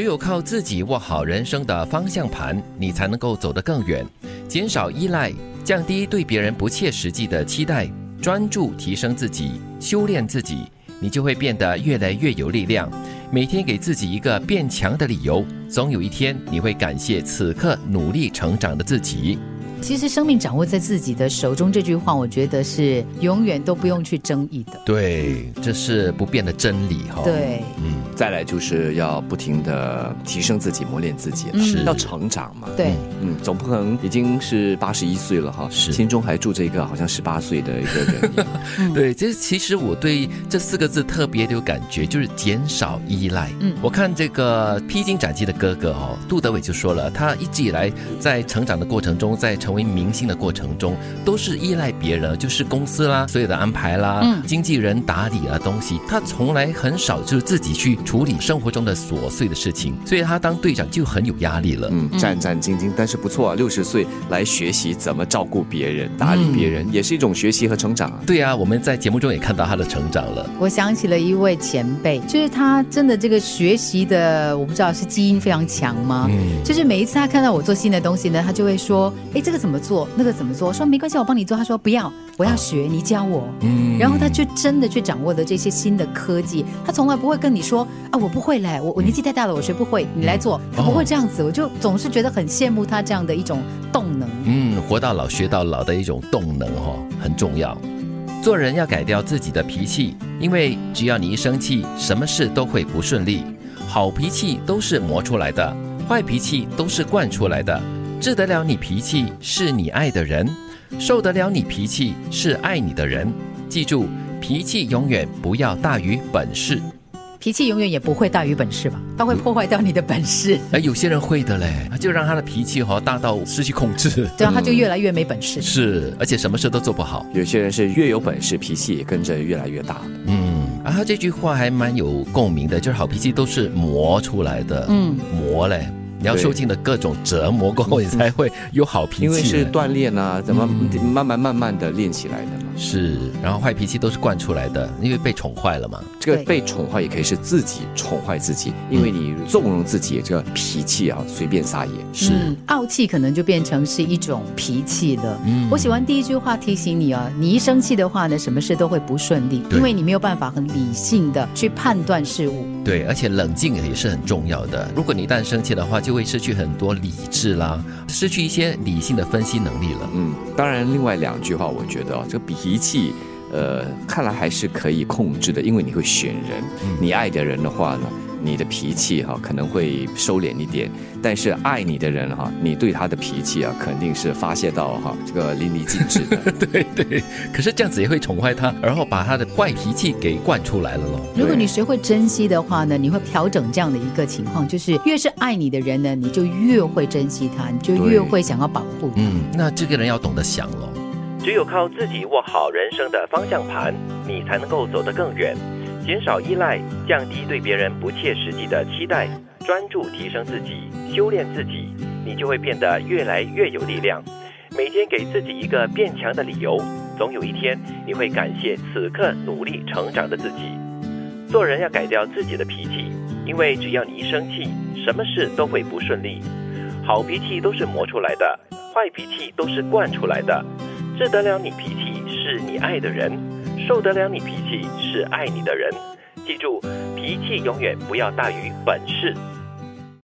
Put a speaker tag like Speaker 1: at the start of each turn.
Speaker 1: 只有靠自己握好人生的方向盘，你才能够走得更远。减少依赖，降低对别人不切实际的期待，专注提升自己，修炼自己，你就会变得越来越有力量。每天给自己一个变强的理由，总有一天你会感谢此刻努力成长的自己。
Speaker 2: 其实生命掌握在自己的手中这句话，我觉得是永远都不用去争议的。
Speaker 1: 对，这是不变的真理哈。
Speaker 2: 对，
Speaker 1: 嗯，
Speaker 3: 再来就是要不停的提升自己，磨练自己，
Speaker 1: 是
Speaker 3: 要成长嘛。
Speaker 2: 对，
Speaker 3: 嗯，总不可能已经是八十一岁了哈，
Speaker 1: 是
Speaker 3: 心中还住着一个好像十八岁的一个人。
Speaker 1: 对，这其实我对这四个字特别的有感觉，就是减少依赖。
Speaker 2: 嗯
Speaker 1: 我看这个披荆斩棘的哥哥哦，杜德伟就说了，他一直以来在成长的过程中，在成为明星的过程中，都是依赖别人，就是公司啦，所有的安排啦，
Speaker 2: 嗯
Speaker 1: 经纪人打理啊东西，他从来很少就是自己去处理生活中的琐碎的事情，所以他当队长就很有压力了。
Speaker 3: 嗯，战战兢兢，但是不错啊，六十岁来学习怎么照顾别人、打理别人，也是一种学习和成长啊。
Speaker 1: 对啊，我们在节目中也看到他的成长了。
Speaker 2: 我想起了一位前辈，就是他真的这个学习的，我不知道是基因非常强吗？
Speaker 1: 嗯
Speaker 2: 就是每一次他看到我做新的东西呢，他就会说：“哎，这个怎么做？那个怎么做？”说：“没关系，我帮你做。”他说：“不要，我要学，你教我。”
Speaker 1: 嗯
Speaker 2: 然后他就真的去掌握了这些新的科技，他从来不会跟你说啊，我不会嘞，我我年纪太大了，我学不会，你来做，他不会这样子，我就总是觉得很羡慕他这样的一种动能。
Speaker 1: 嗯，活到老学到老的一种动能哈、哦，很重要。做人要改掉自己的脾气，因为只要你一生气，什么事都会不顺利。好脾气都是磨出来的，坏脾气都是惯出来的。治得了你脾气是你爱的人，受得了你脾气是爱你的人。记住，脾气永远不要大于本事。
Speaker 2: 脾气永远也不会大于本事吧？它会破坏掉你的本事，
Speaker 1: 哎，有些人会的嘞，他就让他的脾气哈、大到失去控制。
Speaker 2: 对啊他就越来越没本事。
Speaker 1: 是，而且什么事都做不好。
Speaker 3: 有些人是越有本事，脾气也跟着越来越大。
Speaker 1: 嗯，啊，他这句话还蛮有共鸣的，就是好脾气都是磨出来的，
Speaker 2: 嗯，
Speaker 1: 磨嘞，你要受尽了各种折磨过后，你才会有好脾气。
Speaker 3: 因为是锻炼啊，怎么
Speaker 1: 嗯
Speaker 3: 慢慢慢慢的练起来的嘛。
Speaker 1: 是，然后坏脾气都是惯出来的，因为被宠坏了嘛。
Speaker 3: 这个被宠坏也可以是自己宠坏自己，因为你纵容自己这个脾气啊，随便撒野。
Speaker 1: 是，
Speaker 2: 嗯傲气可能就变成是一种脾气了。
Speaker 1: 嗯
Speaker 2: 我喜欢第一句话提醒你啊，你一生气的话呢，什么事都会不顺利，因为你没有办法很理性的去判断事物。
Speaker 1: 对，而且冷静也是很重要的。如果你一旦生气的话，就会失去很多理智啦，失去一些理性的分析能力了。
Speaker 3: 嗯，当然，另外两句话，我觉得啊，这个脾气，呃，看来还是可以控制的，因为你会选人，你爱的人的话呢，你的脾气哈、可能会收敛一点，但是爱你的人哈、你对他的脾气啊，肯定是发泄到哈、这个淋漓尽致的。
Speaker 1: 对对，可是这样子也会宠坏他，然后把他的坏脾气给惯出来了咯。
Speaker 2: 如果你学会珍惜的话呢，你会调整这样的一个情况，就是越是爱你的人呢，你就越会珍惜他，你就越会想要保护他。
Speaker 1: 嗯，那这个人要懂得想咯。
Speaker 4: 只有靠自己握好人生的方向盘，你才能够走得更远。减少依赖，降低对别人不切实际的期待，专注提升自己，修炼自己，你就会变得越来越有力量。每天给自己一个变强的理由，总有一天你会感谢此刻努力成长的自己。做人要改掉自己的脾气，因为只要你一生气，什么事都会不顺利。好脾气都是磨出来的，坏脾气都是惯出来的。治得了你脾气是你爱的人，受得了你脾气是爱你的人。记住，脾气永远不要大于本事。